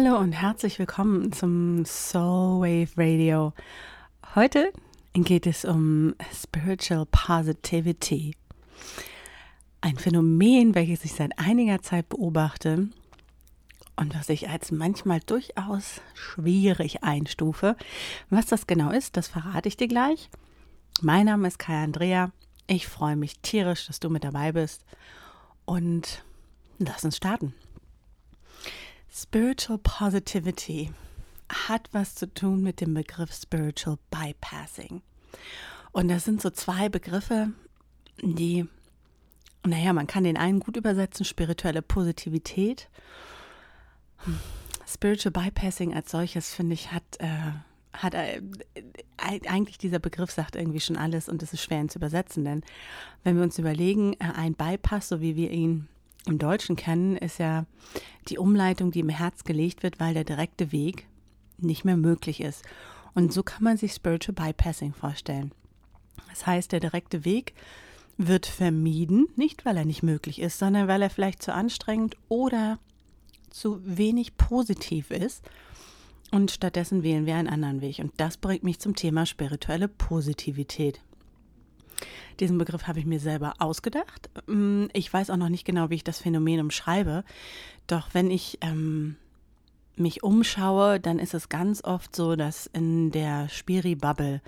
Hallo und herzlich willkommen zum Soul Wave Radio. Heute geht es um Spiritual Positivity. Ein Phänomen, welches ich seit einiger Zeit beobachte und was ich als manchmal durchaus schwierig einstufe. Was das genau ist, das verrate ich dir gleich. Mein Name ist Kai Andrea. Ich freue mich tierisch, dass du mit dabei bist. Und lass uns starten. Spiritual Positivity hat was zu tun mit dem Begriff Spiritual Bypassing. Und das sind so zwei Begriffe, die, naja, man kann den einen gut übersetzen, spirituelle Positivität. Spiritual Bypassing als solches, finde ich, hat, äh, hat äh, eigentlich dieser Begriff sagt irgendwie schon alles und es ist schwer ihn zu übersetzen, denn wenn wir uns überlegen, äh, ein Bypass, so wie wir ihn im Deutschen kennen, ist ja die Umleitung, die im Herz gelegt wird, weil der direkte Weg nicht mehr möglich ist. Und so kann man sich Spiritual Bypassing vorstellen. Das heißt, der direkte Weg wird vermieden, nicht weil er nicht möglich ist, sondern weil er vielleicht zu anstrengend oder zu wenig positiv ist. Und stattdessen wählen wir einen anderen Weg. Und das bringt mich zum Thema spirituelle Positivität. Diesen Begriff habe ich mir selber ausgedacht. Mm, ich weiß auch noch nicht genau, wie ich das Phänomen umschreibe. Doch wenn ich ähm, mich umschaue, dann ist es ganz oft so, dass in der Spiri-Bubble,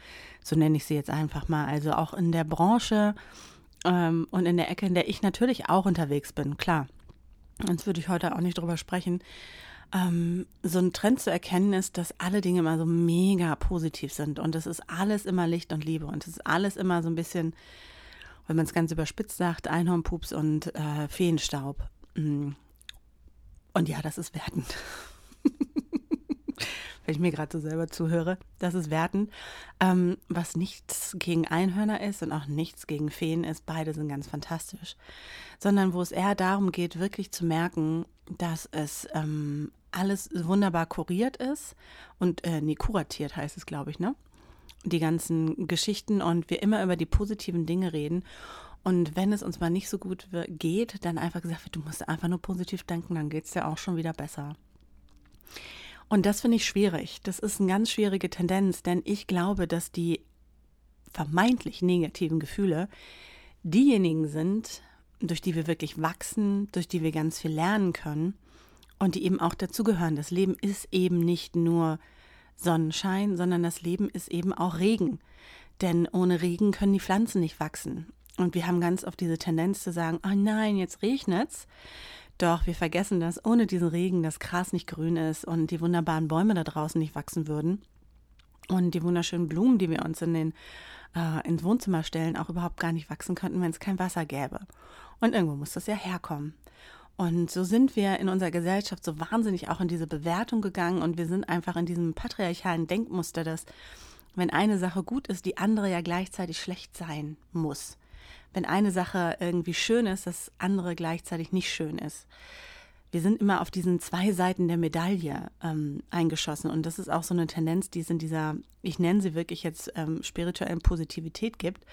so nenne ich sie jetzt einfach mal, also auch in der Branche ähm, und in der Ecke, in der ich natürlich auch unterwegs bin, klar. Sonst würde ich heute auch nicht drüber sprechen. Ähm, so ein Trend zu erkennen ist, dass alle Dinge immer so mega positiv sind und es ist alles immer Licht und Liebe und es ist alles immer so ein bisschen, wenn man es ganz überspitzt sagt, Einhornpups und äh, Feenstaub. Mm. Und ja, das ist wertend. Wenn ich mir gerade so selber zuhöre, das ist wertend. Ähm, was nichts gegen Einhörner ist und auch nichts gegen Feen ist, beide sind ganz fantastisch. Sondern wo es eher darum geht, wirklich zu merken, dass es ähm, alles wunderbar kuriert ist und äh, nee, kuratiert heißt es, glaube ich, ne? Die ganzen Geschichten und wir immer über die positiven Dinge reden. Und wenn es uns mal nicht so gut geht, dann einfach gesagt wird, du musst einfach nur positiv denken, dann geht es dir auch schon wieder besser. Und das finde ich schwierig. Das ist eine ganz schwierige Tendenz, denn ich glaube, dass die vermeintlich negativen Gefühle diejenigen sind, durch die wir wirklich wachsen, durch die wir ganz viel lernen können und die eben auch dazugehören. Das Leben ist eben nicht nur Sonnenschein, sondern das Leben ist eben auch Regen. Denn ohne Regen können die Pflanzen nicht wachsen. Und wir haben ganz oft diese Tendenz zu sagen, oh nein, jetzt regnet's. Doch wir vergessen, dass ohne diesen Regen das Gras nicht grün ist und die wunderbaren Bäume da draußen nicht wachsen würden. Und die wunderschönen Blumen, die wir uns in den, äh, ins Wohnzimmer stellen, auch überhaupt gar nicht wachsen könnten, wenn es kein Wasser gäbe. Und irgendwo muss das ja herkommen. Und so sind wir in unserer Gesellschaft so wahnsinnig auch in diese Bewertung gegangen und wir sind einfach in diesem patriarchalen Denkmuster, dass wenn eine Sache gut ist, die andere ja gleichzeitig schlecht sein muss. Wenn eine Sache irgendwie schön ist, das andere gleichzeitig nicht schön ist. Wir sind immer auf diesen zwei Seiten der Medaille ähm, eingeschossen und das ist auch so eine Tendenz, die es in dieser, ich nenne sie wirklich jetzt ähm, spirituellen Positivität gibt,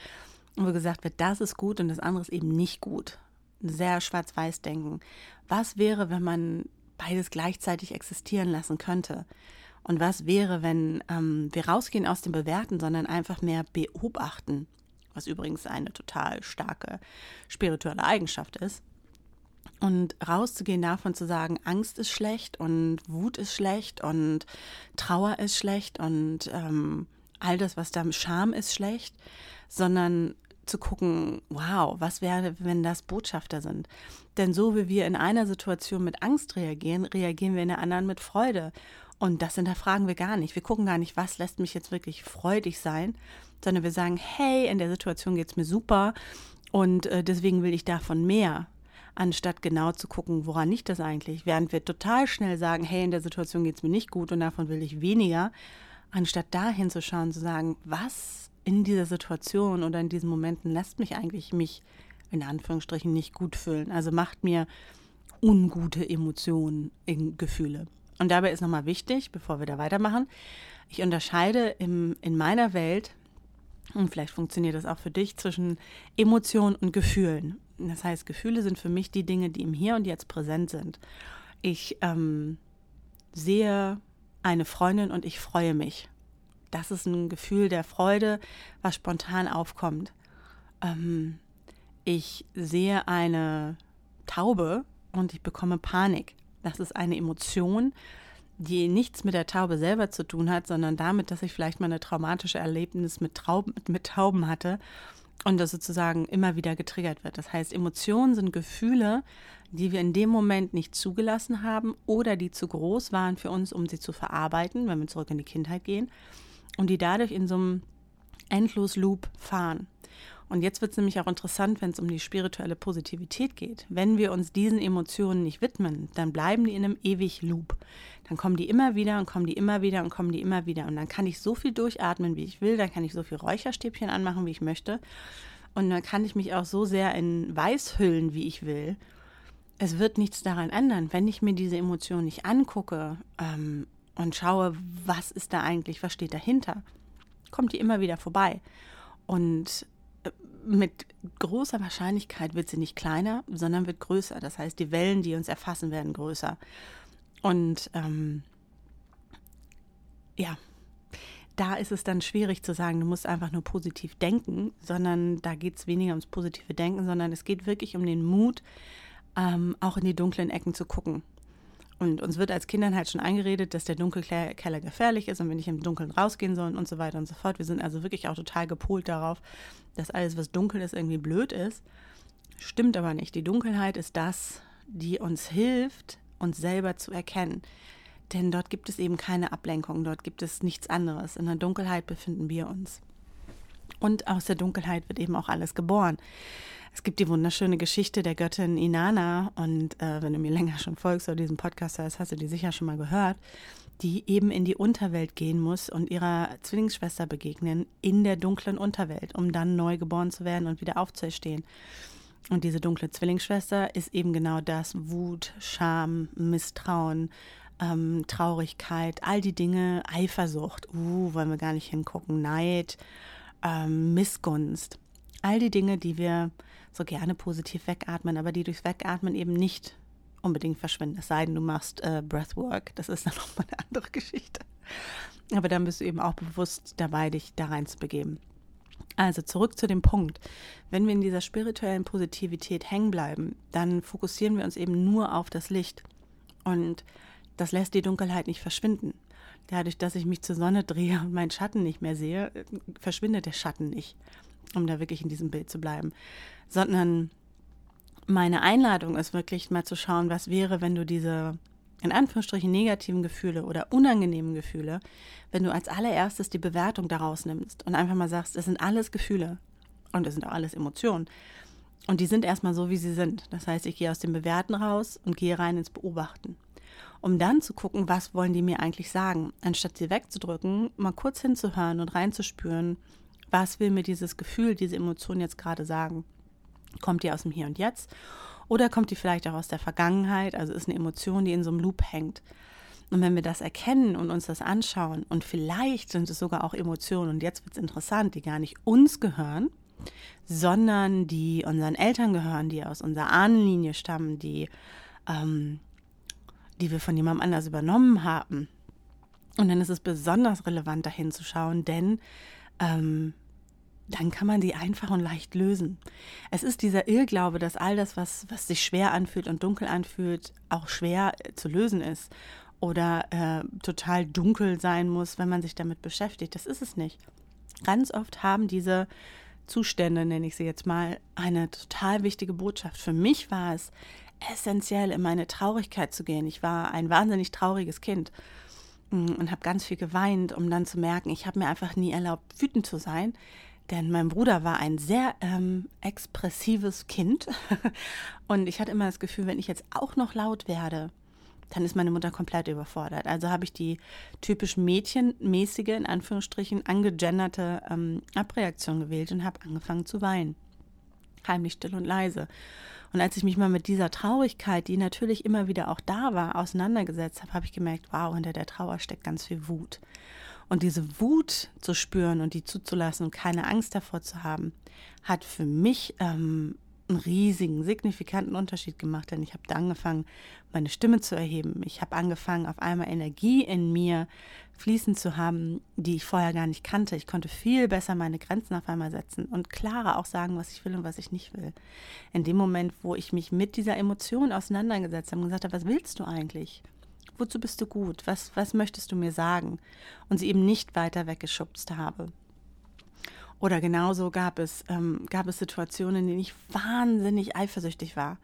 wo gesagt wird, das ist gut und das andere ist eben nicht gut sehr schwarz-weiß denken. Was wäre, wenn man beides gleichzeitig existieren lassen könnte? Und was wäre, wenn ähm, wir rausgehen aus dem Bewerten, sondern einfach mehr beobachten, was übrigens eine total starke spirituelle Eigenschaft ist. Und rauszugehen davon zu sagen, Angst ist schlecht und Wut ist schlecht und Trauer ist schlecht und ähm, all das, was da Scham ist schlecht, sondern zu gucken, wow, was wäre, wenn das Botschafter sind? Denn so wie wir in einer Situation mit Angst reagieren, reagieren wir in der anderen mit Freude. Und das hinterfragen wir gar nicht. Wir gucken gar nicht, was lässt mich jetzt wirklich freudig sein, sondern wir sagen, hey, in der Situation geht es mir super und äh, deswegen will ich davon mehr, anstatt genau zu gucken, woran liegt das eigentlich. Während wir total schnell sagen, hey, in der Situation geht es mir nicht gut und davon will ich weniger, anstatt dahin zu schauen, zu sagen, was in dieser Situation oder in diesen Momenten lässt mich eigentlich mich in Anführungsstrichen nicht gut fühlen. Also macht mir ungute Emotionen, Gefühle. Und dabei ist nochmal wichtig, bevor wir da weitermachen, ich unterscheide im, in meiner Welt, und vielleicht funktioniert das auch für dich, zwischen Emotionen und Gefühlen. Das heißt, Gefühle sind für mich die Dinge, die im Hier und Jetzt präsent sind. Ich ähm, sehe eine Freundin und ich freue mich. Das ist ein Gefühl der Freude, was spontan aufkommt. Ähm, ich sehe eine Taube und ich bekomme Panik. Das ist eine Emotion, die nichts mit der Taube selber zu tun hat, sondern damit, dass ich vielleicht mal eine traumatische Erlebnis mit, Trauben, mit Tauben hatte und das sozusagen immer wieder getriggert wird. Das heißt, Emotionen sind Gefühle, die wir in dem Moment nicht zugelassen haben oder die zu groß waren für uns, um sie zu verarbeiten, wenn wir zurück in die Kindheit gehen und die dadurch in so einem endlos Loop fahren. Und jetzt wird es nämlich auch interessant, wenn es um die spirituelle Positivität geht. Wenn wir uns diesen Emotionen nicht widmen, dann bleiben die in einem ewig Loop. Dann kommen die immer wieder und kommen die immer wieder und kommen die immer wieder. Und dann kann ich so viel durchatmen, wie ich will. Dann kann ich so viel Räucherstäbchen anmachen, wie ich möchte. Und dann kann ich mich auch so sehr in Weiß hüllen, wie ich will. Es wird nichts daran ändern, wenn ich mir diese Emotion nicht angucke ähm, und schaue, was ist da eigentlich, was steht dahinter, kommt die immer wieder vorbei. Und mit großer Wahrscheinlichkeit wird sie nicht kleiner, sondern wird größer. Das heißt, die Wellen, die uns erfassen, werden größer. Und ähm, ja, da ist es dann schwierig zu sagen, du musst einfach nur positiv denken, sondern da geht es weniger ums positive Denken, sondern es geht wirklich um den Mut, ähm, auch in die dunklen Ecken zu gucken und uns wird als Kindern halt schon eingeredet, dass der Dunkelkeller gefährlich ist und wir nicht im Dunkeln rausgehen sollen und so weiter und so fort. Wir sind also wirklich auch total gepolt darauf, dass alles, was dunkel ist, irgendwie blöd ist. Stimmt aber nicht. Die Dunkelheit ist das, die uns hilft, uns selber zu erkennen. Denn dort gibt es eben keine Ablenkung, dort gibt es nichts anderes. In der Dunkelheit befinden wir uns. Und aus der Dunkelheit wird eben auch alles geboren. Es gibt die wunderschöne Geschichte der Göttin Inanna und äh, wenn du mir länger schon folgst oder diesen Podcast hast, hast du die sicher schon mal gehört, die eben in die Unterwelt gehen muss und ihrer Zwillingsschwester begegnen in der dunklen Unterwelt, um dann neu geboren zu werden und wieder aufzuerstehen. Und diese dunkle Zwillingsschwester ist eben genau das: Wut, Scham, Misstrauen, ähm, Traurigkeit, all die Dinge, Eifersucht, uh, wollen wir gar nicht hingucken, Neid, ähm, Missgunst. All die Dinge, die wir so gerne positiv wegatmen, aber die durchs Wegatmen eben nicht unbedingt verschwinden. Es sei denn, du machst äh, Breathwork. Das ist dann nochmal eine andere Geschichte. Aber dann bist du eben auch bewusst dabei, dich da rein zu begeben. Also zurück zu dem Punkt. Wenn wir in dieser spirituellen Positivität hängen bleiben, dann fokussieren wir uns eben nur auf das Licht. Und das lässt die Dunkelheit nicht verschwinden. Dadurch, dass ich mich zur Sonne drehe und meinen Schatten nicht mehr sehe, verschwindet der Schatten nicht um da wirklich in diesem Bild zu bleiben, sondern meine Einladung ist wirklich mal zu schauen, was wäre, wenn du diese in Anführungsstrichen negativen Gefühle oder unangenehmen Gefühle, wenn du als allererstes die Bewertung daraus nimmst und einfach mal sagst, das sind alles Gefühle und das sind auch alles Emotionen. Und die sind erstmal so, wie sie sind. Das heißt, ich gehe aus dem Bewerten raus und gehe rein ins Beobachten. Um dann zu gucken, was wollen die mir eigentlich sagen. Anstatt sie wegzudrücken, mal kurz hinzuhören und reinzuspüren, was will mir dieses Gefühl, diese Emotion jetzt gerade sagen? Kommt die aus dem Hier und Jetzt oder kommt die vielleicht auch aus der Vergangenheit? Also ist eine Emotion, die in so einem Loop hängt. Und wenn wir das erkennen und uns das anschauen und vielleicht sind es sogar auch Emotionen, und jetzt wird es interessant, die gar nicht uns gehören, sondern die unseren Eltern gehören, die aus unserer Ahnenlinie stammen, die, ähm, die wir von jemandem anders übernommen haben. Und dann ist es besonders relevant, dahin zu schauen, denn ähm, dann kann man die einfach und leicht lösen. Es ist dieser Irrglaube, dass all das, was, was sich schwer anfühlt und dunkel anfühlt, auch schwer äh, zu lösen ist oder äh, total dunkel sein muss, wenn man sich damit beschäftigt. Das ist es nicht. Ganz oft haben diese Zustände, nenne ich sie jetzt mal, eine total wichtige Botschaft. Für mich war es essentiell, in meine Traurigkeit zu gehen. Ich war ein wahnsinnig trauriges Kind und habe ganz viel geweint, um dann zu merken, ich habe mir einfach nie erlaubt, wütend zu sein. Denn mein Bruder war ein sehr ähm, expressives Kind. und ich hatte immer das Gefühl, wenn ich jetzt auch noch laut werde, dann ist meine Mutter komplett überfordert. Also habe ich die typisch mädchenmäßige, in Anführungsstrichen, angegenderte ähm, Abreaktion gewählt und habe angefangen zu weinen. Heimlich still und leise. Und als ich mich mal mit dieser Traurigkeit, die natürlich immer wieder auch da war, auseinandergesetzt habe, habe ich gemerkt, wow, hinter der Trauer steckt ganz viel Wut. Und diese Wut zu spüren und die zuzulassen und keine Angst davor zu haben, hat für mich ähm, einen riesigen, signifikanten Unterschied gemacht, denn ich habe angefangen, meine Stimme zu erheben. Ich habe angefangen, auf einmal Energie in mir fließen zu haben, die ich vorher gar nicht kannte. Ich konnte viel besser meine Grenzen auf einmal setzen und klarer auch sagen, was ich will und was ich nicht will. In dem Moment, wo ich mich mit dieser Emotion auseinandergesetzt habe und gesagt habe, was willst du eigentlich? Wozu bist du gut? Was, was möchtest du mir sagen? Und sie eben nicht weiter weggeschubst habe. Oder genauso gab es, ähm, gab es Situationen, in denen ich wahnsinnig eifersüchtig war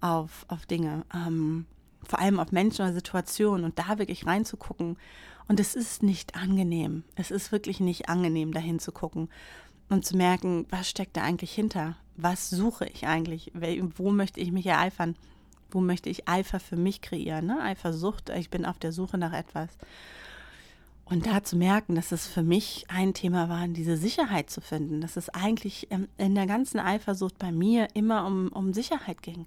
auf, auf Dinge, ähm, vor allem auf Menschen oder Situationen und da wirklich reinzugucken. Und es ist nicht angenehm. Es ist wirklich nicht angenehm, dahin zu gucken und zu merken, was steckt da eigentlich hinter? Was suche ich eigentlich? Wo möchte ich mich ereifern? Wo möchte ich Eifer für mich kreieren? Ne? Eifersucht, ich bin auf der Suche nach etwas. Und da zu merken, dass es für mich ein Thema war, diese Sicherheit zu finden, dass es eigentlich ähm, in der ganzen Eifersucht bei mir immer um, um Sicherheit ging.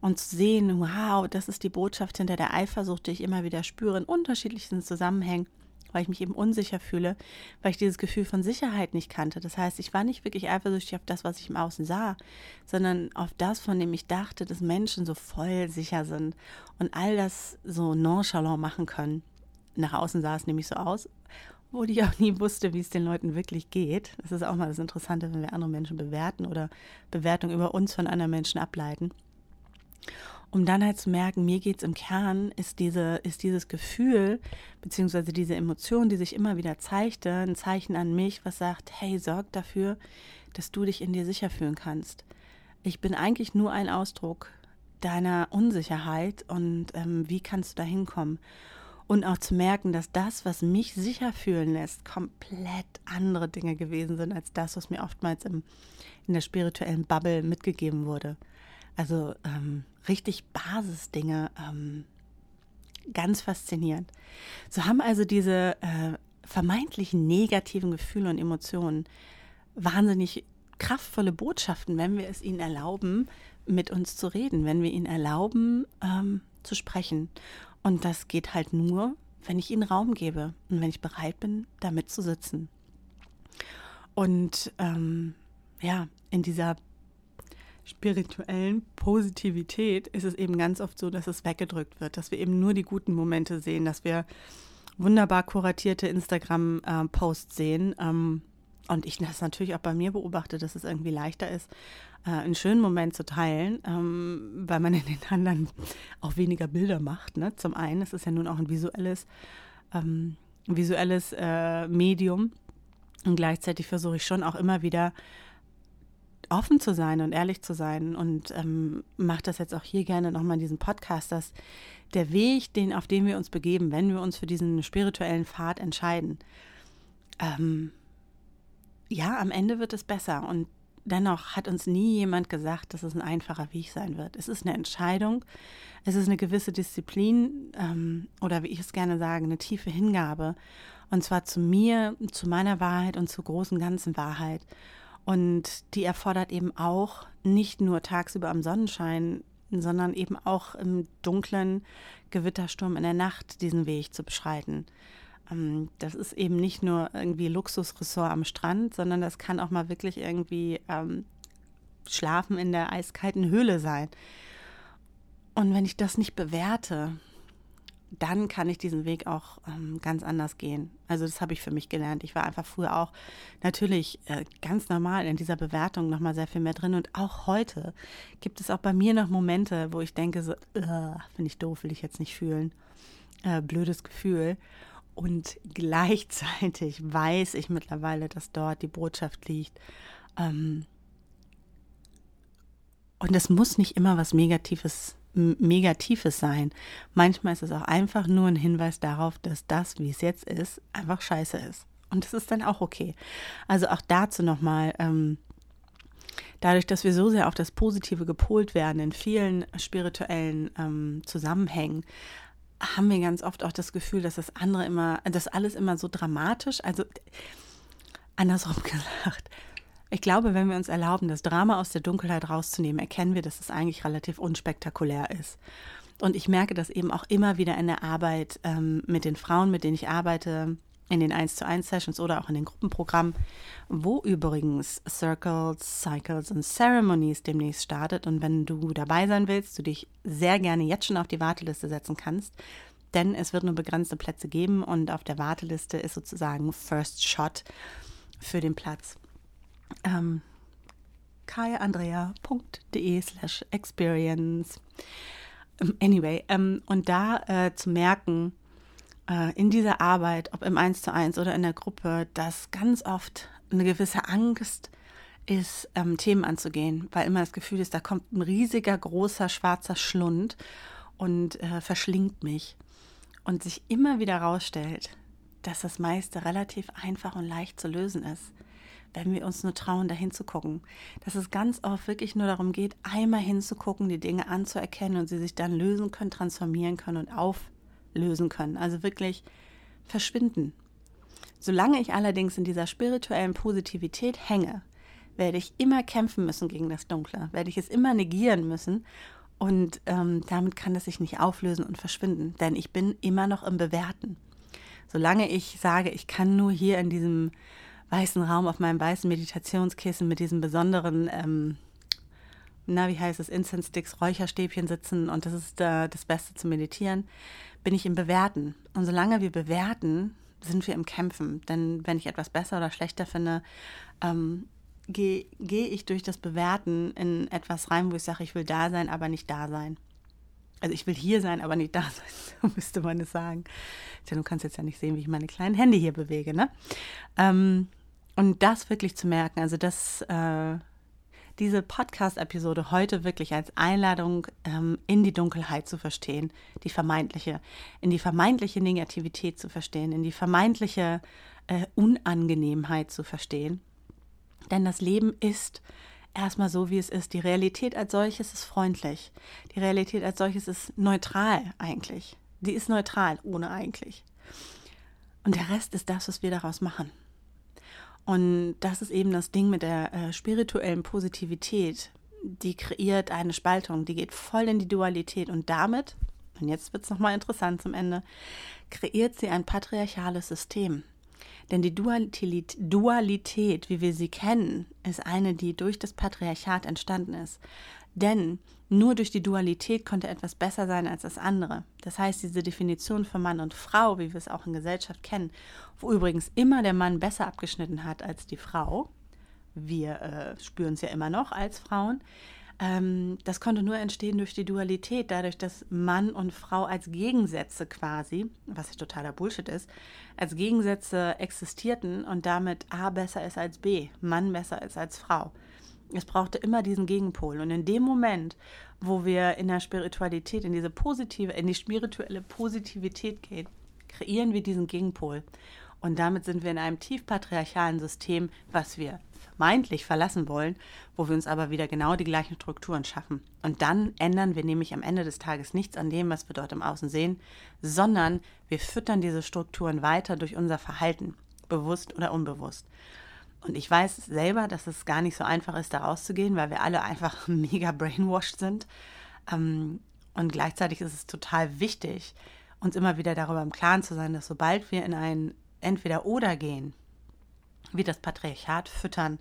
Und zu sehen, wow, das ist die Botschaft hinter der Eifersucht, die ich immer wieder spüre in unterschiedlichsten Zusammenhängen, weil ich mich eben unsicher fühle, weil ich dieses Gefühl von Sicherheit nicht kannte. Das heißt, ich war nicht wirklich eifersüchtig auf das, was ich im Außen sah, sondern auf das, von dem ich dachte, dass Menschen so voll sicher sind und all das so nonchalant machen können nach außen sah es nämlich so aus, wo ich auch nie wusste, wie es den Leuten wirklich geht. Das ist auch mal das Interessante, wenn wir andere Menschen bewerten oder Bewertungen über uns von anderen Menschen ableiten. Um dann halt zu merken, mir geht es im Kern, ist, diese, ist dieses Gefühl, beziehungsweise diese Emotion, die sich immer wieder zeigte, ein Zeichen an mich, was sagt, hey, sorg dafür, dass du dich in dir sicher fühlen kannst. Ich bin eigentlich nur ein Ausdruck deiner Unsicherheit und ähm, wie kannst du da hinkommen? Und auch zu merken, dass das, was mich sicher fühlen lässt, komplett andere Dinge gewesen sind als das, was mir oftmals im, in der spirituellen Bubble mitgegeben wurde. Also ähm, richtig Basisdinge, ähm, ganz faszinierend. So haben also diese äh, vermeintlich negativen Gefühle und Emotionen wahnsinnig kraftvolle Botschaften, wenn wir es ihnen erlauben, mit uns zu reden, wenn wir ihnen erlauben, ähm, zu sprechen. Und das geht halt nur, wenn ich ihnen Raum gebe und wenn ich bereit bin, damit zu sitzen. Und ähm, ja, in dieser spirituellen Positivität ist es eben ganz oft so, dass es weggedrückt wird, dass wir eben nur die guten Momente sehen, dass wir wunderbar kuratierte Instagram-Posts sehen. Ähm, und ich das natürlich auch bei mir beobachte, dass es irgendwie leichter ist, äh, einen schönen Moment zu teilen, ähm, weil man in den anderen auch weniger Bilder macht. Ne? Zum einen, es ist ja nun auch ein visuelles, ähm, visuelles äh, Medium. Und gleichzeitig versuche ich schon auch immer wieder offen zu sein und ehrlich zu sein und ähm, mache das jetzt auch hier gerne nochmal in diesem Podcast, dass der Weg, den, auf den wir uns begeben, wenn wir uns für diesen spirituellen Pfad entscheiden, ähm, ja, am Ende wird es besser. Und dennoch hat uns nie jemand gesagt, dass es ein einfacher Weg sein wird. Es ist eine Entscheidung, es ist eine gewisse Disziplin ähm, oder wie ich es gerne sage, eine tiefe Hingabe. Und zwar zu mir, zu meiner Wahrheit und zur großen ganzen Wahrheit. Und die erfordert eben auch nicht nur tagsüber am Sonnenschein, sondern eben auch im dunklen Gewittersturm in der Nacht diesen Weg zu beschreiten. Ähm, das ist eben nicht nur irgendwie Luxusressort am Strand, sondern das kann auch mal wirklich irgendwie ähm, Schlafen in der eiskalten Höhle sein. Und wenn ich das nicht bewerte, dann kann ich diesen Weg auch ähm, ganz anders gehen. Also das habe ich für mich gelernt. Ich war einfach früher auch natürlich äh, ganz normal in dieser Bewertung nochmal sehr viel mehr drin. Und auch heute gibt es auch bei mir noch Momente, wo ich denke, so, finde ich doof, will ich jetzt nicht fühlen. Äh, blödes Gefühl. Und gleichzeitig weiß ich mittlerweile, dass dort die Botschaft liegt. Ähm, und es muss nicht immer was Negatives, Negatives sein. Manchmal ist es auch einfach nur ein Hinweis darauf, dass das, wie es jetzt ist, einfach scheiße ist. Und das ist dann auch okay. Also auch dazu nochmal, ähm, dadurch, dass wir so sehr auf das Positive gepolt werden in vielen spirituellen ähm, Zusammenhängen, haben wir ganz oft auch das Gefühl, dass das andere immer, dass alles immer so dramatisch, also andersrum gesagt. Ich glaube, wenn wir uns erlauben, das Drama aus der Dunkelheit rauszunehmen, erkennen wir, dass es eigentlich relativ unspektakulär ist. Und ich merke das eben auch immer wieder in der Arbeit ähm, mit den Frauen, mit denen ich arbeite, in den 1 zu 1 Sessions oder auch in den Gruppenprogrammen, wo übrigens Circles, Cycles und Ceremonies demnächst startet. Und wenn du dabei sein willst, du dich sehr gerne jetzt schon auf die Warteliste setzen kannst, denn es wird nur begrenzte Plätze geben und auf der Warteliste ist sozusagen First Shot für den Platz. Ähm, kayaandrea.de slash experience. Ähm, anyway, ähm, und da äh, zu merken, in dieser Arbeit, ob im 1 zu 1 oder in der Gruppe, dass ganz oft eine gewisse Angst ist, ähm, Themen anzugehen, weil immer das Gefühl ist, da kommt ein riesiger, großer, schwarzer Schlund und äh, verschlingt mich. Und sich immer wieder herausstellt, dass das meiste relativ einfach und leicht zu lösen ist, wenn wir uns nur trauen, da hinzugucken. Dass es ganz oft wirklich nur darum geht, einmal hinzugucken, die Dinge anzuerkennen und sie sich dann lösen können, transformieren können und auflösen können. Also wirklich verschwinden. Solange ich allerdings in dieser spirituellen Positivität hänge, werde ich immer kämpfen müssen gegen das Dunkle, werde ich es immer negieren müssen und ähm, damit kann es sich nicht auflösen und verschwinden, denn ich bin immer noch im Bewerten. Solange ich sage, ich kann nur hier in diesem weißen Raum auf meinem weißen Meditationskissen mit diesem besonderen, ähm, na, wie heißt es, Incense Sticks, Räucherstäbchen sitzen und das ist äh, das Beste zu meditieren, bin ich im Bewerten. Und solange wir bewerten, sind wir im Kämpfen. Denn wenn ich etwas besser oder schlechter finde, ähm, gehe geh ich durch das Bewerten in etwas rein, wo ich sage, ich will da sein, aber nicht da sein. Also ich will hier sein, aber nicht da sein, so müsste man es sagen. Denn du kannst jetzt ja nicht sehen, wie ich meine kleinen Hände hier bewege, ne? Ähm, und das wirklich zu merken, also dass äh, diese Podcast-Episode heute wirklich als Einladung ähm, in die Dunkelheit zu verstehen, die vermeintliche, in die vermeintliche Negativität zu verstehen, in die vermeintliche äh, Unangenehmheit zu verstehen. Denn das Leben ist erstmal so, wie es ist. Die Realität als solches ist freundlich. Die Realität als solches ist neutral eigentlich. Die ist neutral, ohne eigentlich. Und der Rest ist das, was wir daraus machen. Und das ist eben das Ding mit der äh, spirituellen Positivität. Die kreiert eine Spaltung, die geht voll in die Dualität und damit, und jetzt wird es nochmal interessant zum Ende, kreiert sie ein patriarchales System. Denn die Dualität, Dualität, wie wir sie kennen, ist eine, die durch das Patriarchat entstanden ist. Denn nur durch die Dualität konnte etwas besser sein als das andere. Das heißt, diese Definition von Mann und Frau, wie wir es auch in Gesellschaft kennen, wo übrigens immer der Mann besser abgeschnitten hat als die Frau, wir äh, spüren es ja immer noch als Frauen, ähm, das konnte nur entstehen durch die Dualität, dadurch, dass Mann und Frau als Gegensätze quasi, was ja totaler Bullshit ist, als Gegensätze existierten und damit A besser ist als B, Mann besser ist als Frau. Es brauchte immer diesen Gegenpol. Und in dem Moment, wo wir in der Spiritualität, in diese positive, in die spirituelle Positivität gehen, kreieren wir diesen Gegenpol. Und damit sind wir in einem tief patriarchalen System, was wir vermeintlich verlassen wollen, wo wir uns aber wieder genau die gleichen Strukturen schaffen. Und dann ändern wir nämlich am Ende des Tages nichts an dem, was wir dort im Außen sehen, sondern wir füttern diese Strukturen weiter durch unser Verhalten, bewusst oder unbewusst. Und ich weiß selber, dass es gar nicht so einfach ist, da rauszugehen, weil wir alle einfach mega brainwashed sind. Ähm, und gleichzeitig ist es total wichtig, uns immer wieder darüber im Klaren zu sein, dass sobald wir in ein Entweder-Oder gehen, wir das Patriarchat füttern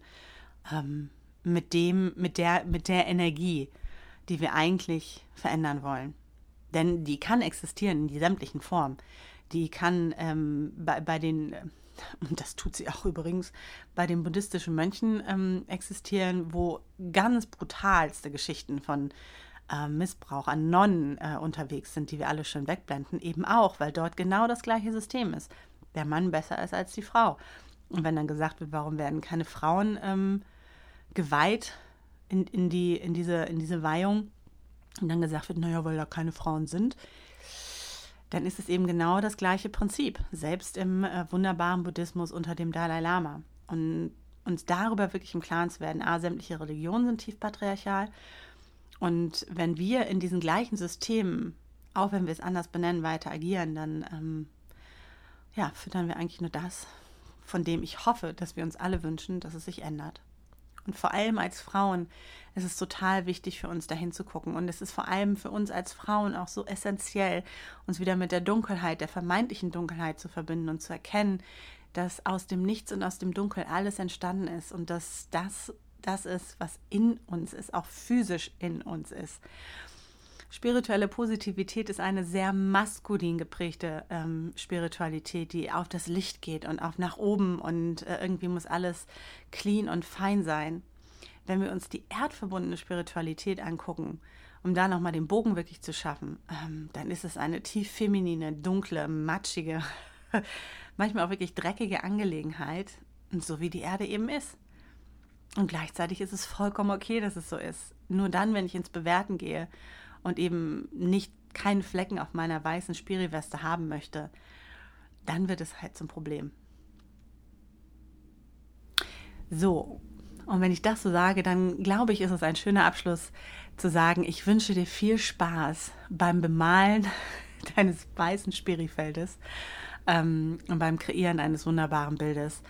ähm, mit dem, mit der, mit der Energie, die wir eigentlich verändern wollen. Denn die kann existieren in sämtlichen Formen. Die kann ähm, bei, bei den und das tut sie auch übrigens bei den buddhistischen Mönchen ähm, existieren, wo ganz brutalste Geschichten von äh, Missbrauch an Nonnen äh, unterwegs sind, die wir alle schön wegblenden, eben auch, weil dort genau das gleiche System ist. Der Mann besser ist als die Frau. Und wenn dann gesagt wird, warum werden keine Frauen ähm, geweiht in, in, die, in, diese, in diese Weihung, und dann gesagt wird, naja, weil da keine Frauen sind, dann ist es eben genau das gleiche Prinzip, selbst im äh, wunderbaren Buddhismus unter dem Dalai Lama. Und uns darüber wirklich im Klaren zu werden, a, sämtliche Religionen sind tief patriarchal. Und wenn wir in diesen gleichen Systemen, auch wenn wir es anders benennen, weiter agieren, dann ähm, ja, füttern wir eigentlich nur das, von dem ich hoffe, dass wir uns alle wünschen, dass es sich ändert. Und vor allem als Frauen ist es total wichtig für uns, dahin zu gucken. Und es ist vor allem für uns als Frauen auch so essentiell, uns wieder mit der Dunkelheit, der vermeintlichen Dunkelheit zu verbinden und zu erkennen, dass aus dem Nichts und aus dem Dunkel alles entstanden ist und dass das das ist, was in uns ist, auch physisch in uns ist. Spirituelle Positivität ist eine sehr maskulin geprägte ähm, Spiritualität, die auf das Licht geht und auf nach oben und äh, irgendwie muss alles clean und fein sein. Wenn wir uns die erdverbundene Spiritualität angucken, um da nochmal den Bogen wirklich zu schaffen, ähm, dann ist es eine tief feminine, dunkle, matschige, manchmal auch wirklich dreckige Angelegenheit, so wie die Erde eben ist. Und gleichzeitig ist es vollkommen okay, dass es so ist. Nur dann, wenn ich ins Bewerten gehe und eben nicht keinen Flecken auf meiner weißen Spiriweste haben möchte, dann wird es halt zum Problem. So, und wenn ich das so sage, dann glaube ich, ist es ein schöner Abschluss zu sagen, ich wünsche dir viel Spaß beim Bemalen deines weißen Spirifeldes ähm, und beim Kreieren eines wunderbaren Bildes.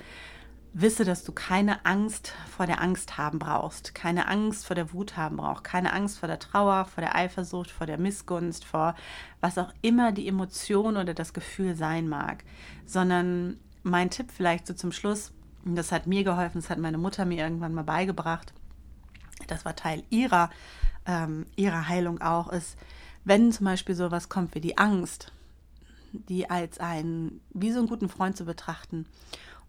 Wisse, dass du keine Angst vor der Angst haben brauchst, keine Angst vor der Wut haben brauchst, keine Angst vor der Trauer, vor der Eifersucht, vor der Missgunst, vor was auch immer die Emotion oder das Gefühl sein mag, sondern mein Tipp vielleicht so zum Schluss, das hat mir geholfen, das hat meine Mutter mir irgendwann mal beigebracht, das war Teil ihrer, ähm, ihrer Heilung auch, ist, wenn zum Beispiel sowas kommt wie die Angst, die als einen, wie so einen guten Freund zu betrachten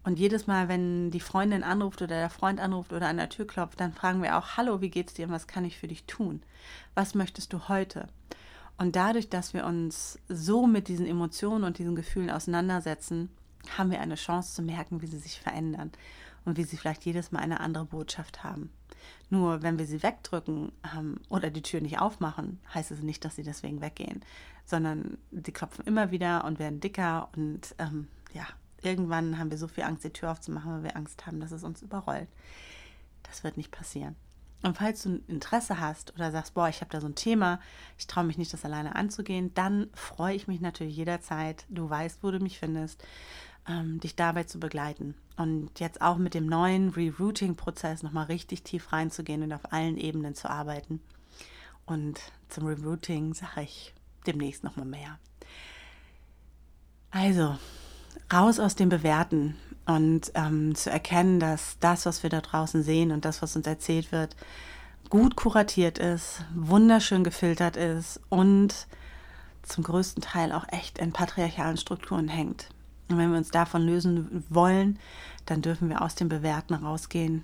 und jedes Mal, wenn die Freundin anruft oder der Freund anruft oder an der Tür klopft, dann fragen wir auch, hallo, wie geht's dir und was kann ich für dich tun? Was möchtest du heute? Und dadurch, dass wir uns so mit diesen Emotionen und diesen Gefühlen auseinandersetzen, haben wir eine Chance zu merken, wie sie sich verändern und wie sie vielleicht jedes Mal eine andere Botschaft haben. Nur wenn wir sie wegdrücken ähm, oder die Tür nicht aufmachen, heißt es nicht, dass sie deswegen weggehen, sondern sie klopfen immer wieder und werden dicker und ähm, ja, irgendwann haben wir so viel Angst, die Tür aufzumachen, weil wir Angst haben, dass es uns überrollt. Das wird nicht passieren. Und falls du ein Interesse hast oder sagst, boah, ich habe da so ein Thema, ich traue mich nicht, das alleine anzugehen, dann freue ich mich natürlich jederzeit. Du weißt, wo du mich findest, ähm, dich dabei zu begleiten. Und jetzt auch mit dem neuen Rerouting-Prozess nochmal richtig tief reinzugehen und auf allen Ebenen zu arbeiten. Und zum Rerouting sage ich demnächst nochmal mehr. Also, raus aus dem Bewerten und ähm, zu erkennen, dass das, was wir da draußen sehen und das, was uns erzählt wird, gut kuratiert ist, wunderschön gefiltert ist und zum größten Teil auch echt in patriarchalen Strukturen hängt. Und wenn wir uns davon lösen wollen, dann dürfen wir aus dem Bewerten rausgehen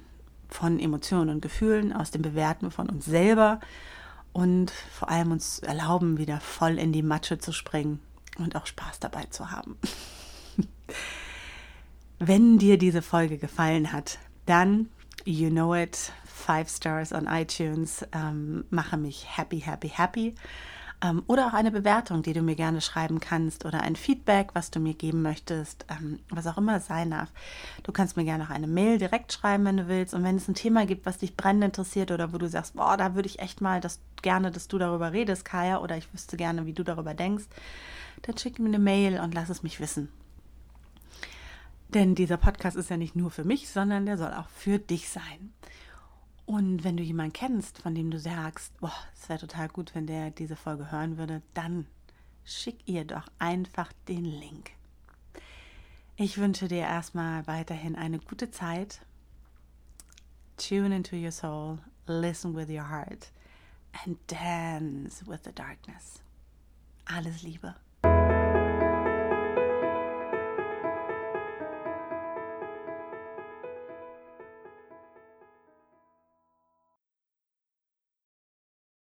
von Emotionen und Gefühlen, aus dem Bewerten von uns selber und vor allem uns erlauben, wieder voll in die Matsche zu springen und auch Spaß dabei zu haben. Wenn dir diese Folge gefallen hat, dann, you know it, five stars on iTunes, ähm, mache mich happy, happy, happy. Ähm, oder auch eine Bewertung, die du mir gerne schreiben kannst oder ein Feedback, was du mir geben möchtest, ähm, was auch immer sein darf. Du kannst mir gerne auch eine Mail direkt schreiben, wenn du willst. Und wenn es ein Thema gibt, was dich brennend interessiert oder wo du sagst, boah, da würde ich echt mal das, gerne, dass du darüber redest, Kaya, oder ich wüsste gerne, wie du darüber denkst, dann schick mir eine Mail und lass es mich wissen. Denn dieser Podcast ist ja nicht nur für mich, sondern der soll auch für dich sein. Und wenn du jemanden kennst, von dem du sagst, boah, es wäre total gut, wenn der diese Folge hören würde, dann schick ihr doch einfach den Link. Ich wünsche dir erstmal weiterhin eine gute Zeit. Tune into your soul, listen with your heart and dance with the darkness. Alles Liebe.